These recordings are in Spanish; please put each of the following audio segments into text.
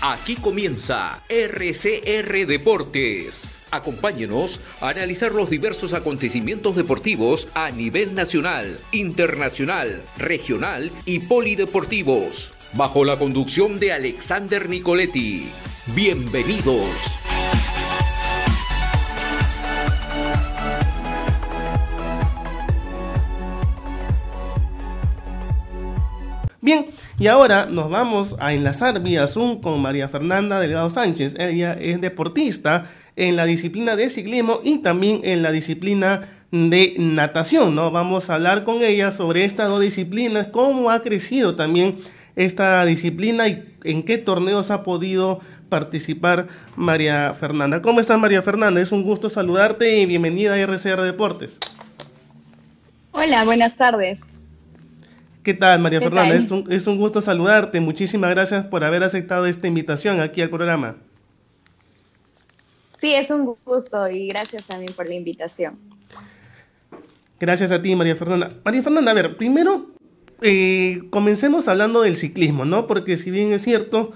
Aquí comienza RCR Deportes. Acompáñenos a analizar los diversos acontecimientos deportivos a nivel nacional, internacional, regional y polideportivos, bajo la conducción de Alexander Nicoletti. Bienvenidos. Bien, y ahora nos vamos a enlazar vía Zoom con María Fernanda Delgado Sánchez. Ella es deportista en la disciplina de ciclismo y también en la disciplina de natación, ¿no? Vamos a hablar con ella sobre estas dos disciplinas, cómo ha crecido también esta disciplina y en qué torneos ha podido participar María Fernanda. ¿Cómo estás María Fernanda? Es un gusto saludarte y bienvenida a RCR Deportes. Hola, buenas tardes. ¿Qué tal, María Fernanda? Es, un, gusto saludarte. Muchísimas gracias por haber aceptado esta invitación aquí al programa. Sí, es un gusto y gracias también por la invitación. Gracias a ti, María Fernanda. María Fernanda, a ver, primero eh, comencemos hablando del ciclismo, ¿no? Porque si bien es cierto,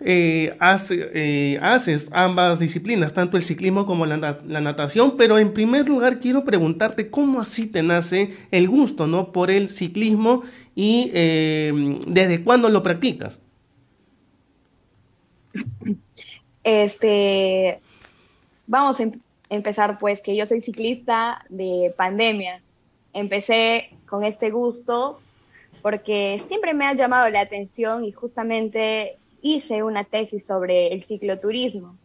eh, eh, haces ambas disciplinas, tanto el ciclismo como la, natación, pero en primer lugar quiero preguntarte cómo así te nace el gusto ¿no? por el ciclismo y eh, desde cuándo lo practicas. Este, vamos a em-, empezar pues que yo soy ciclista de pandemia. Empecé con este gusto porque siempre me ha llamado la atención y justamente hice una tesis sobre el cicloturismo.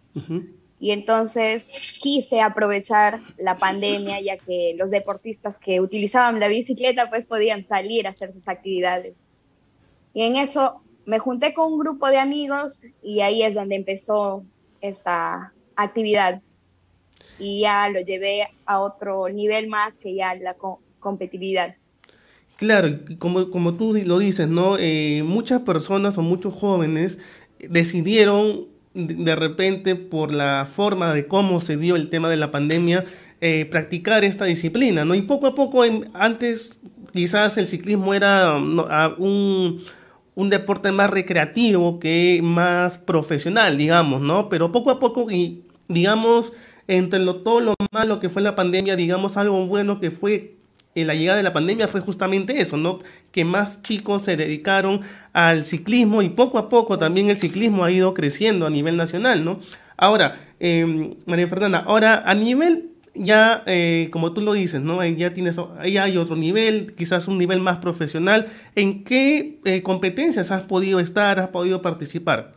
Y entonces quise aprovechar la pandemia, ya que los deportistas que utilizaban la bicicleta pues podían salir a hacer sus actividades. Y en eso me junté con un grupo de amigos y ahí es donde empezó esta actividad. Y ya lo llevé a otro nivel más que ya la competitividad. Claro, como, como tú lo dices, ¿no? Eh, muchas personas o muchos jóvenes decidieron de repente por la forma de cómo se dio el tema de la pandemia eh, practicar esta disciplina, ¿no? Y poco a poco, antes quizás el ciclismo era un, un, deporte más recreativo que más profesional, digamos, ¿no? Pero poco a poco, y digamos, entre lo, todo lo malo que fue la pandemia, digamos, algo bueno que fue la llegada de la pandemia fue justamente eso, ¿no? Que más chicos se dedicaron al ciclismo y poco a poco también el ciclismo ha ido creciendo a nivel nacional, ¿no? Ahora, eh, María Fernanda, ahora a nivel ya, eh, como tú lo dices, ¿no? Ya tienes, ya hay otro nivel, quizás un nivel más profesional. ¿En qué eh, competencias has podido estar, has podido participar?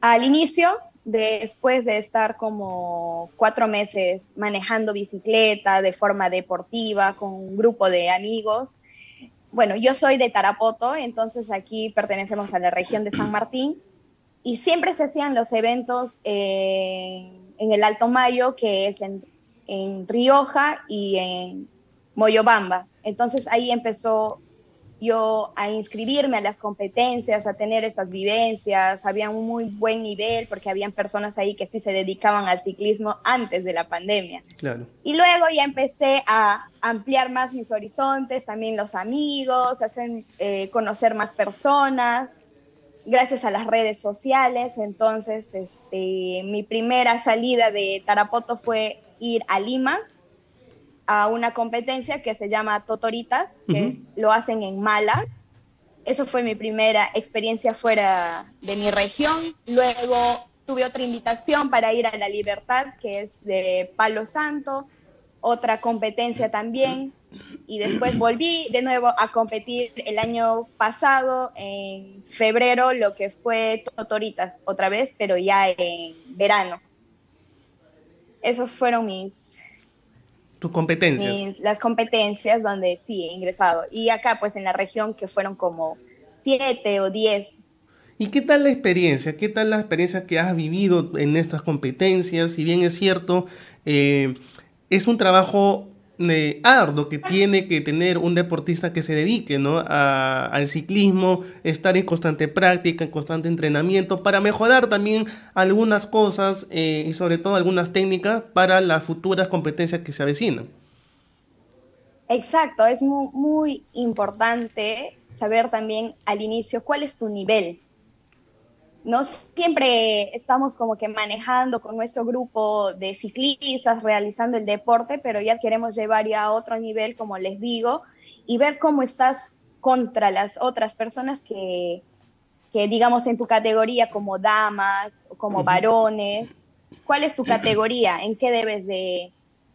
Al inicio después de estar como cuatro meses manejando bicicleta de forma deportiva con un grupo de amigos. Bueno, yo soy de Tarapoto, entonces aquí pertenecemos a la región de San Martín y siempre se hacían los eventos en, el Alto Mayo, que es en, en Rioja y en Moyobamba. Entonces ahí empezó yo a inscribirme a las competencias, a tener estas vivencias, había un muy buen nivel porque habían personas ahí que sí se dedicaban al ciclismo antes de la pandemia. Claro. Y luego ya empecé a ampliar más mis horizontes, también los amigos, hacer eh, conocer más personas, gracias a las redes sociales. Entonces, este, mi primera salida de Tarapoto fue ir a Lima a una competencia que se llama Totoritas, que lo hacen en Mala. Eso fue mi primera experiencia fuera de mi región. Luego tuve otra invitación para ir a La Libertad, que es de Palo Santo, otra competencia también. Y después volví de nuevo a competir el año pasado, en febrero, lo que fue Totoritas otra vez, pero ya en verano. Esos fueron mis, competencias. las competencias donde sí he ingresado. Y acá pues en la región que fueron como siete o diez. ¿Y qué tal la experiencia? ¿Qué tal la experiencia que has vivido en estas competencias? Si bien es cierto, eh, es un trabajo eh, arduo que tiene que tener un deportista que se dedique ¿no? al ciclismo, estar en constante práctica, en constante entrenamiento, para mejorar también algunas cosas eh, y sobre todo algunas técnicas para las futuras competencias que se avecinan. Exacto, es muy, muy importante saber también al inicio cuál es tu nivel, no siempre estamos como que manejando con nuestro grupo de ciclistas, realizando el deporte, pero ya queremos llevar ya a otro nivel, como les digo, y ver cómo estás contra las otras personas que, que digamos, en tu categoría como damas o como varones. ¿Cuál es tu categoría? ¿En qué debes de,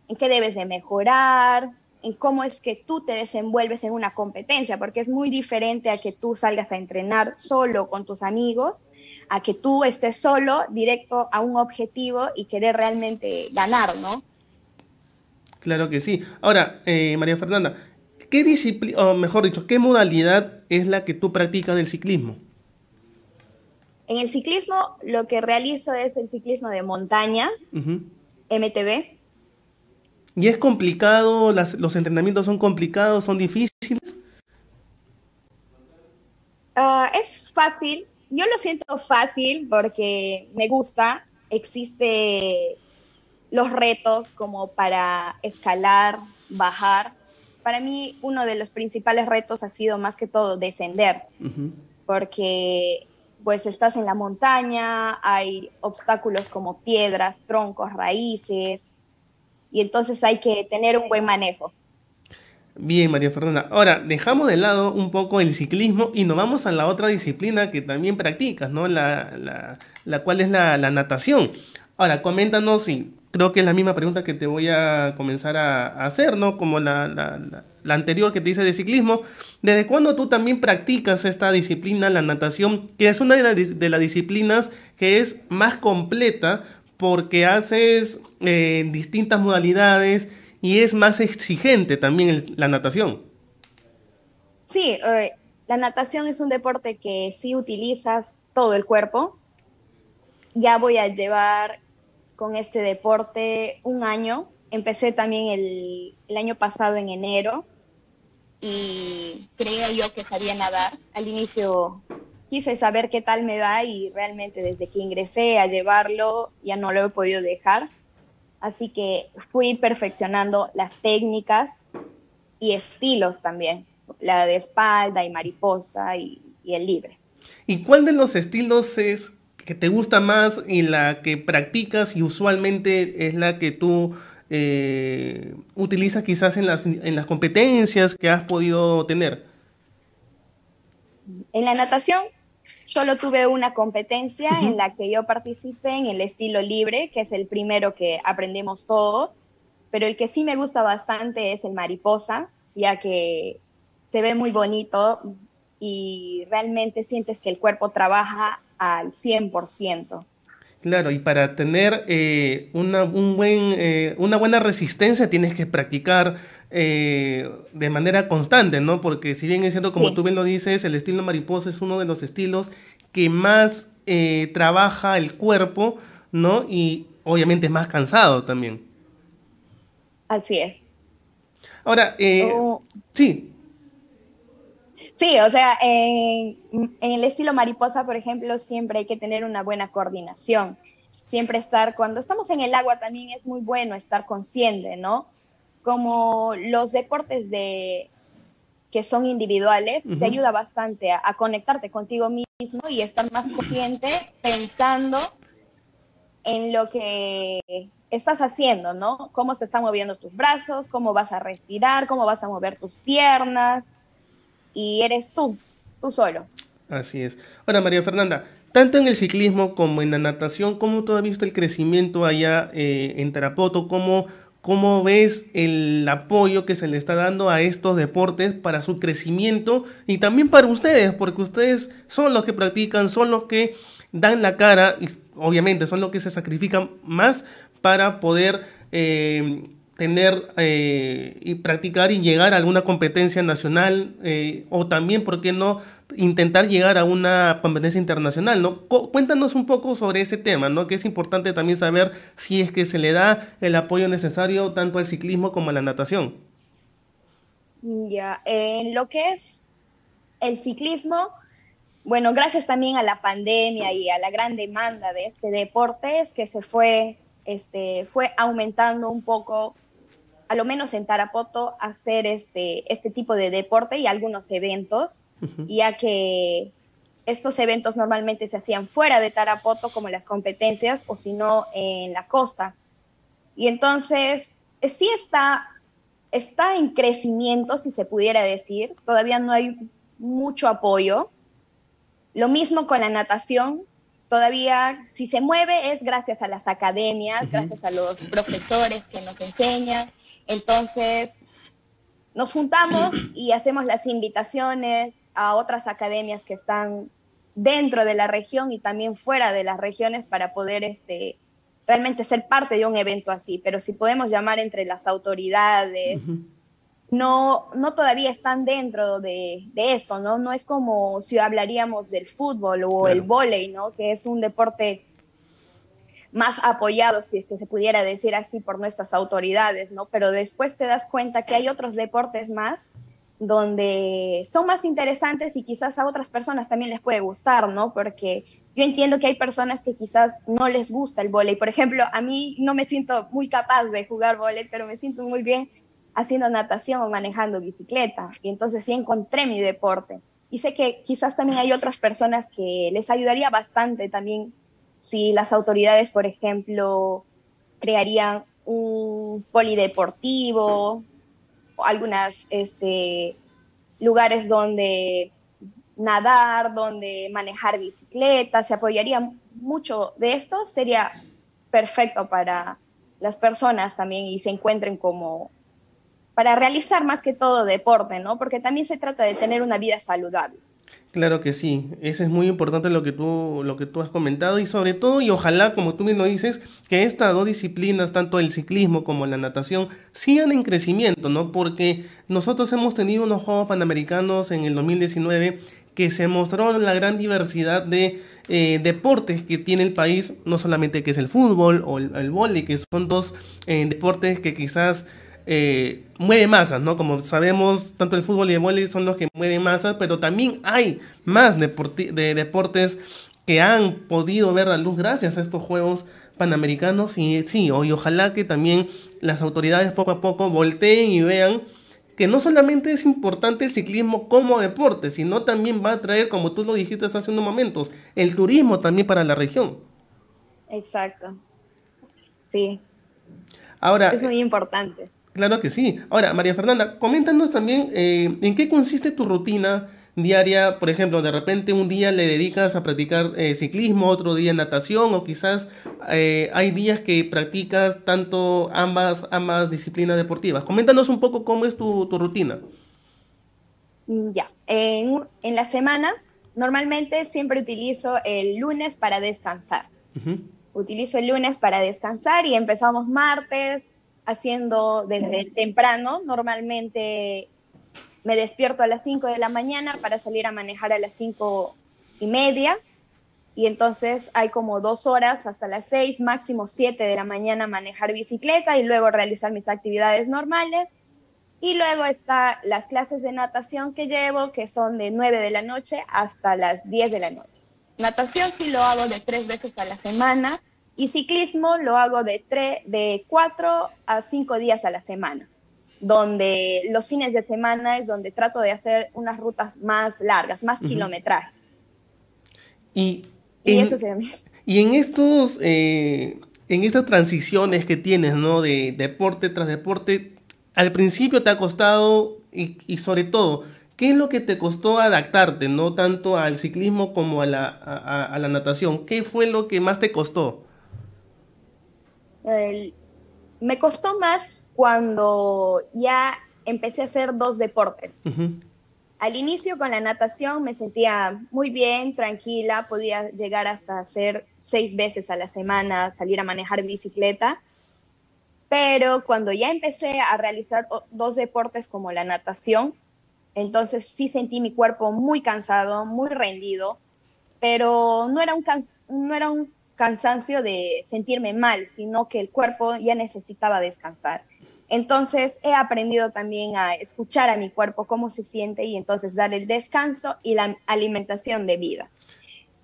en qué debes de mejorar? En cómo es que tú te desenvuelves en una competencia, porque es muy diferente a que tú salgas a entrenar solo con tus amigos, a que tú estés solo directo a un objetivo y querer realmente ganar, ¿no? Claro que sí. Ahora, eh, María Fernanda, ¿qué disciplina, o mejor dicho, qué modalidad es la que tú practicas del ciclismo? En el ciclismo lo que realizo es el ciclismo de montaña, MTB, ¿Y es complicado? ¿Los entrenamientos son complicados? ¿Son difíciles? Ah, es fácil. Yo lo siento fácil porque me gusta. Existe los retos como para escalar, bajar. Para mí uno de los principales retos ha sido más que todo descender, porque pues estás en la montaña, hay obstáculos como piedras, troncos, raíces, y entonces hay que tener un buen manejo. Bien, María Fernanda. Ahora, dejamos de lado un poco el ciclismo y nos vamos a la otra disciplina que también practicas, ¿no? La, la, cual es la, natación. Ahora, coméntanos, y creo que es la misma pregunta que te voy a comenzar a, hacer, ¿no? Como la, anterior que te hice de ciclismo. ¿Desde cuándo tú también practicas esta disciplina, la natación, que es una de, de las disciplinas que es más completa porque haces eh, distintas modalidades y es más exigente también la natación. Sí, eh, la natación es un deporte que sí utilizas todo el cuerpo. Ya voy a llevar con este deporte un año. Empecé también el, el año pasado en enero y creía yo que sabía nadar. Al inicio quise saber qué tal me va y realmente desde que ingresé a llevarlo ya no lo he podido dejar. Así que fui perfeccionando las técnicas y estilos también, la de espalda y mariposa y, el libre. ¿Y cuál de los estilos es que te gusta más y la que practicas y usualmente es la que tú eh, utilizas quizás en las, en las competencias que has podido tener? En la natación Solo tuve una competencia en la que yo participé en el estilo libre, que es el primero que aprendemos todos, pero el que sí me gusta bastante es el mariposa, ya que se ve muy bonito y realmente sientes que el cuerpo trabaja al 100%. Claro, y para tener eh, una, un buen, eh, una buena resistencia tienes que practicar eh, de manera constante, ¿no? Porque si bien es cierto, como tú bien lo dices, el estilo mariposa es uno de los estilos que más trabaja el cuerpo, ¿no? Y obviamente es más cansado también. Así es. Ahora, oh. sí. Sí, o sea, en, el estilo mariposa, por ejemplo, siempre hay que tener una buena coordinación. Siempre estar, cuando estamos en el agua también es muy bueno estar consciente, ¿no? Como los deportes de, que son individuales, te ayuda bastante a, conectarte contigo mismo y estar más consciente pensando en lo que estás haciendo, ¿no? Cómo se están moviendo tus brazos, cómo vas a respirar, cómo vas a mover tus piernas, y eres tú, tú solo. Así es. Ahora, María Fernanda, tanto en el ciclismo como en la natación, ¿cómo tú has visto el crecimiento allá eh, en Tarapoto? ¿Cómo, ¿Cómo ves el apoyo que se le está dando a estos deportes para su crecimiento y también para ustedes? Porque ustedes son los que practican, son los que dan la cara y obviamente son los que se sacrifican más para poder eh, tener eh, y practicar y llegar a alguna competencia nacional eh, o también, ¿por qué no?, intentar llegar a una competencia internacional, ¿no? cuéntanos un poco sobre ese tema, ¿no? Que es importante también saber si es que se le da el apoyo necesario tanto al ciclismo como a la natación. Ya, en lo que es el ciclismo, bueno, gracias también a la pandemia y a la gran demanda de este deporte es que se fue, este, fue aumentando un poco a lo menos en Tarapoto, hacer este, este tipo de deporte y algunos eventos, ya que estos eventos normalmente se hacían fuera de Tarapoto, como las competencias, o si no, en la costa. Y entonces, eh, sí está, está en crecimiento, si se pudiera decir. Todavía no hay mucho apoyo. Lo mismo con la natación. Todavía, si se mueve, es gracias a las academias, gracias a los profesores que nos enseñan. Entonces, nos juntamos y hacemos las invitaciones a otras academias que están dentro de la región y también fuera de las regiones para poder este, realmente ser parte de un evento así. Pero si podemos llamar entre las autoridades, no, no todavía están dentro de, eso, ¿no? No es como si hablaríamos del fútbol o el vóley, ¿no? Que es un deporte más apoyado, si es que se pudiera decir así, por nuestras autoridades, ¿no? Pero después te das cuenta que hay otros deportes más donde son más interesantes y quizás a otras personas también les puede gustar, ¿no? Porque yo entiendo que hay personas que quizás no les gusta el vóley. Por ejemplo, a mí no me siento muy capaz de jugar vóley, pero me siento muy bien haciendo natación o manejando bicicleta. Y entonces sí encontré mi deporte. Y sé que quizás también hay otras personas que les ayudaría bastante también si las autoridades, por ejemplo, crearían un polideportivo algunos este, lugares donde nadar, donde manejar bicicleta, se apoyaría mucho de esto, sería perfecto para las personas también y se encuentren como para realizar más que todo deporte, ¿no? Porque también se trata de tener una vida saludable. Claro que sí, eso es muy importante lo que tú lo que tú has comentado y sobre todo y ojalá como tú mismo dices que estas dos disciplinas tanto el ciclismo como la natación sigan en crecimiento, ¿no? Porque nosotros hemos tenido unos Juegos Panamericanos en el 2019 que se mostró la gran diversidad de eh, deportes que tiene el país, no solamente que es el fútbol o el, el que son dos eh, deportes que quizás eh, mueve masas, ¿no? Como sabemos, tanto el fútbol y el voleibol son los que mueven masas, pero también hay más de deportes que han podido ver la luz gracias a estos Juegos Panamericanos y sí, hoy ojalá que también las autoridades poco a poco volteen y vean que no solamente es importante el ciclismo como deporte, sino también va a traer, como tú lo dijiste hace unos momentos, el turismo también para la región. Exacto. Sí. Ahora, es muy importante. Claro que sí. Ahora, María Fernanda, coméntanos también eh, en qué consiste tu rutina diaria. Por ejemplo, de repente un día le dedicas a practicar eh, ciclismo, otro día natación, o quizás eh, hay días que practicas tanto ambas, ambas disciplinas deportivas. Coméntanos un poco cómo es tu, rutina. Ya, en, la semana normalmente siempre utilizo el lunes para descansar. Utilizo el lunes para descansar y empezamos martes, haciendo desde temprano. Normalmente me despierto a las 5 de la mañana para salir a manejar a las 5 y media. Y entonces hay como dos horas hasta las 6, máximo 7 de la mañana manejar bicicleta y luego realizar mis actividades normales. Y luego está las clases de natación que llevo, que son de 9 de la noche hasta las 10 de la noche. Natación sí lo hago de tres veces a la semana y ciclismo lo hago de, tres, de cuatro a cinco días a la semana, donde los fines de semana es donde trato de hacer unas rutas más largas, más kilometrajes. Y, en, y en estos, eh, en estas transiciones que tienes, ¿no? De deporte tras deporte, al principio te ha costado y, sobre todo, ¿qué es lo que te costó adaptarte, no tanto al ciclismo como a la, a la natación? ¿Qué fue lo que más te costó? Me costó más cuando ya empecé a hacer dos deportes. Al inicio con la natación me sentía muy bien, tranquila, podía llegar hasta hacer seis veces a la semana, salir a manejar bicicleta. Pero cuando ya empecé a realizar dos deportes como la natación, entonces sí sentí mi cuerpo muy cansado, muy rendido, pero no era un, no era un cansancio de sentirme mal, sino que el cuerpo ya necesitaba descansar. Entonces he aprendido también a escuchar a mi cuerpo cómo se siente y entonces darle el descanso y la alimentación de vida.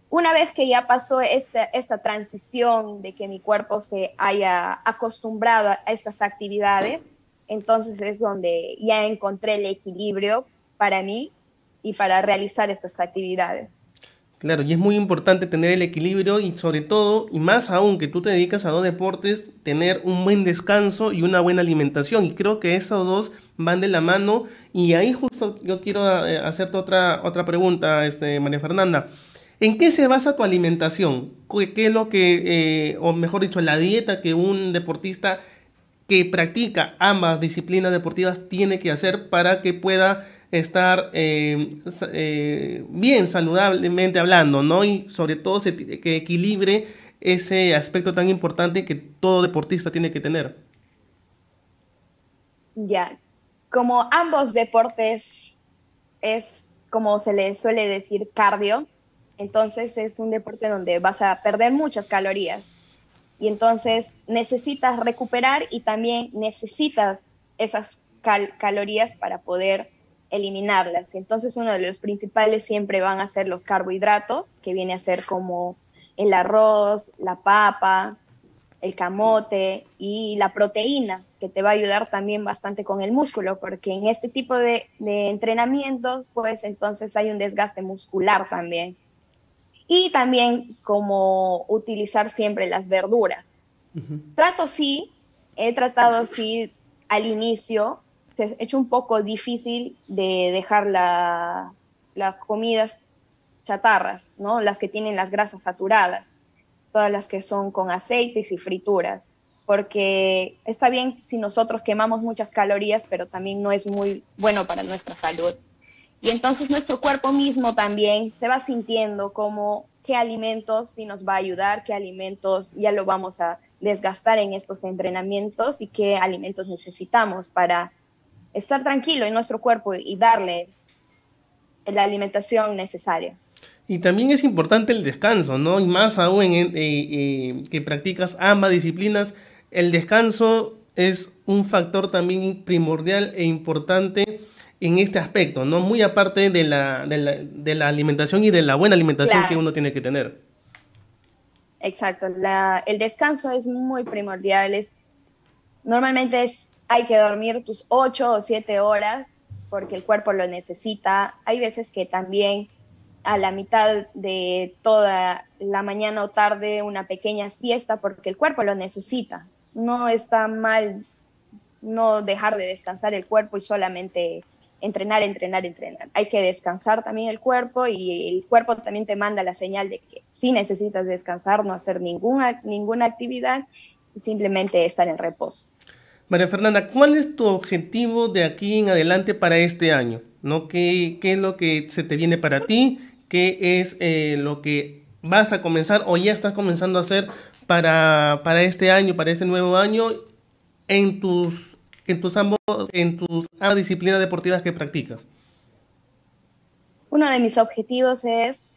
Una vez que ya pasó esta, esta transición de que mi cuerpo se haya acostumbrado a estas actividades, entonces es donde ya encontré el equilibrio para mí y para realizar estas actividades. Claro, y es muy importante tener el equilibrio y sobre todo, y más aún que tú te dedicas a dos deportes, tener un buen descanso y una buena alimentación. Y creo que esos dos van de la mano. Y ahí justo yo quiero eh, hacerte otra, otra pregunta, este, María Fernanda. ¿En qué se basa tu alimentación? ¿Qué es lo que, eh, o mejor dicho, la dieta que un deportista que practica ambas disciplinas deportivas tiene que hacer para que pueda estar eh, eh, bien saludablemente hablando, ¿no? Y sobre todo que equilibre ese aspecto tan importante que todo deportista tiene que tener. Ya, como ambos deportes es, como se le suele decir, cardio, entonces es un deporte donde vas a perder muchas calorías. Y entonces necesitas recuperar y también necesitas esas calorías para poder eliminarlas. Entonces uno de los principales siempre van a ser los carbohidratos, que viene a ser como el arroz, la papa, el camote y la proteína, que te va a ayudar también bastante con el músculo, porque en este tipo de, entrenamientos, pues entonces hay un desgaste muscular también. Y también como utilizar siempre las verduras. Trato sí, he tratado sí al inicio se ha hecho un poco difícil de dejar las comidas chatarras, ¿no? Las que tienen las grasas saturadas, todas las que son con aceites y frituras, porque está bien si nosotros quemamos muchas calorías, pero también no es muy bueno para nuestra salud. Y entonces nuestro cuerpo mismo también se va sintiendo como qué alimentos sí nos va a ayudar, qué alimentos ya lo vamos a desgastar en estos entrenamientos y qué alimentos necesitamos para estar tranquilo en nuestro cuerpo y darle la alimentación necesaria. Y también es importante el descanso, ¿no? Y más aún en, eh, eh, que practicas ambas disciplinas, el descanso es un factor también primordial e importante en este aspecto, ¿no? Muy aparte de la, de la, alimentación y de la buena alimentación que uno tiene que tener. Exacto, el descanso es muy primordial, es, normalmente es hay que dormir tus ocho o siete horas porque el cuerpo lo necesita. Hay veces que también a la mitad de toda la mañana o tarde una pequeña siesta porque el cuerpo lo necesita. No está mal no dejar de descansar el cuerpo y solamente entrenar, entrenar, entrenar. Hay que descansar también el cuerpo y el cuerpo también te manda la señal de que si necesitas descansar, no hacer ninguna, ninguna actividad, simplemente estar en reposo. María Fernanda, ¿cuál es tu objetivo de aquí en adelante para este año? ¿No? ¿Qué, es lo que se te viene para ti? ¿Qué es eh, lo que vas a comenzar o ya estás comenzando a hacer para, para este año, para este nuevo año, en tus, en tus ambos, en tus disciplinas deportivas que practicas? Uno de mis objetivos es,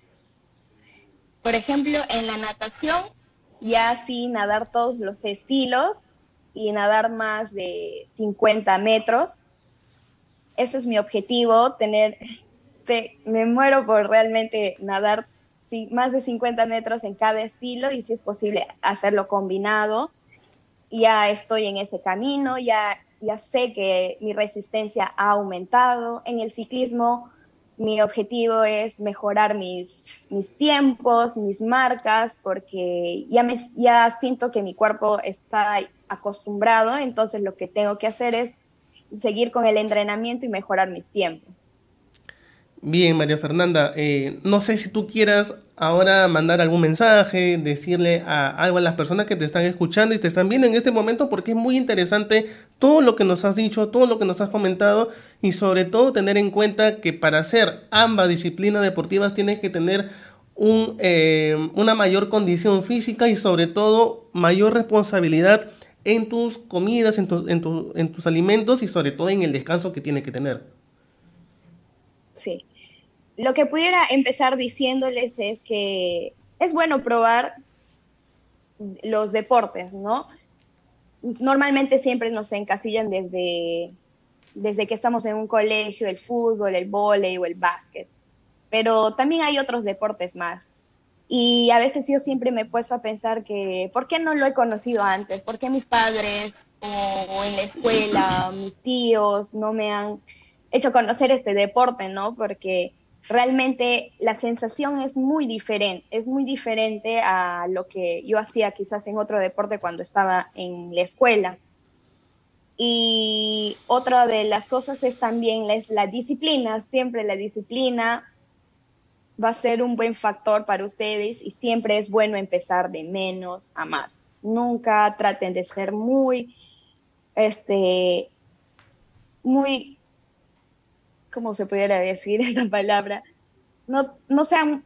por ejemplo, en la natación, ya sí nadar todos los estilos y nadar más de 50 metros. Eso es mi objetivo, tener, me muero por realmente nadar más de 50 metros en cada estilo y si es posible hacerlo combinado. Ya estoy en ese camino, ya, ya sé que mi resistencia ha aumentado. En el ciclismo mi objetivo es mejorar mis, mis tiempos, mis marcas, porque ya, me, ya siento que mi cuerpo está acostumbrado, entonces lo que tengo que hacer es seguir con el entrenamiento y mejorar mis tiempos. Bien, María Fernanda, eh, no sé si tú quieras ahora mandar algún mensaje, decirle a, algo a las personas que te están escuchando y te están viendo en este momento, porque es muy interesante todo lo que nos has dicho, todo lo que nos has comentado y sobre todo tener en cuenta que para hacer ambas disciplinas deportivas tienes que tener eh, una mayor condición física y sobre todo mayor responsabilidad en tus comidas, en, en tus alimentos y sobre todo en el descanso que tienes que tener. Sí. Lo que pudiera empezar diciéndoles es que es bueno probar los deportes, ¿no? Normalmente siempre nos encasillan desde, desde que estamos en un colegio, el fútbol, el vóley o el básquet, pero también hay otros deportes más. Y a veces yo siempre me he puesto a pensar que, ¿por qué no lo he conocido antes? ¿Por qué mis padres o en la escuela, mis tíos no me han hecho conocer este deporte, ¿no? Porque realmente la sensación es muy diferente, es muy diferente a lo que yo hacía quizás en otro deporte cuando estaba en la escuela. Y otra de las cosas es también es la disciplina, siempre la disciplina va a ser un buen factor para ustedes y siempre es bueno empezar de menos a más. Nunca traten de ser muy, este, muy ¿cómo se pudiera decir esa palabra? No, no sean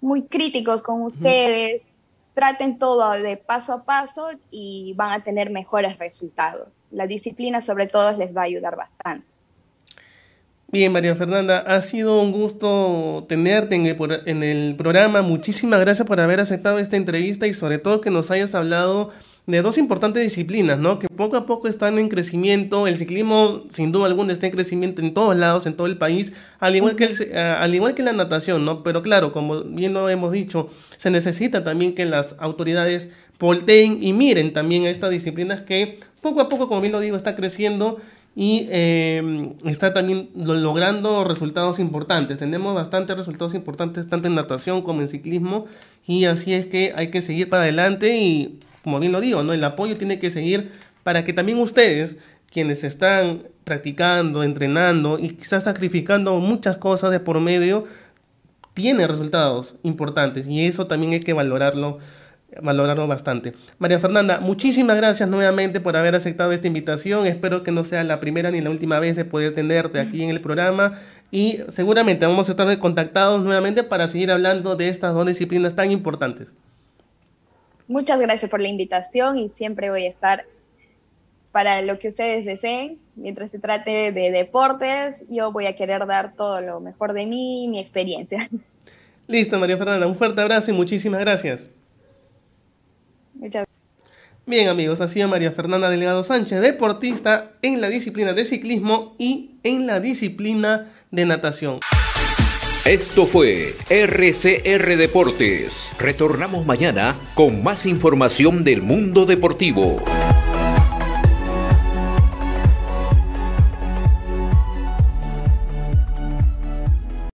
muy críticos con ustedes, traten todo de paso a paso y van a tener mejores resultados. La disciplina sobre todo les va a ayudar bastante. Bien, María Fernanda, ha sido un gusto tenerte en el, en el programa. Muchísimas gracias por haber aceptado esta entrevista y sobre todo que nos hayas hablado de dos importantes disciplinas, ¿no? Que poco a poco están en crecimiento. El ciclismo, sin duda alguna, está en crecimiento en todos lados, en todo el país, al igual que, el, al igual que la natación, ¿no? Pero claro, como bien lo hemos dicho, se necesita también que las autoridades volteen y miren también a estas disciplinas que poco a poco, como bien lo digo, está creciendo y eh, está también logrando resultados importantes. Tenemos bastantes resultados importantes tanto en natación como en ciclismo y así es que hay que seguir para adelante y como bien lo digo, ¿no? El apoyo tiene que seguir para que también ustedes, quienes están practicando, entrenando y quizás sacrificando muchas cosas de por medio, tienen resultados importantes y eso también hay que valorarlo valorarlo bastante. María Fernanda, muchísimas gracias nuevamente por haber aceptado esta invitación. Espero que no sea la primera ni la última vez de poder tenerte aquí en el programa y seguramente vamos a estar contactados nuevamente para seguir hablando de estas dos disciplinas tan importantes. Muchas gracias por la invitación y siempre voy a estar para lo que ustedes deseen. Mientras se trate de deportes, yo voy a querer dar todo lo mejor de mí y mi experiencia. Listo, María Fernanda, un fuerte abrazo y muchísimas gracias. Muchas Bien amigos, así es María Fernanda Delgado Sánchez, deportista en la disciplina de ciclismo y en la disciplina de natación. Esto fue RCR Deportes. Retornamos mañana con más información del mundo deportivo.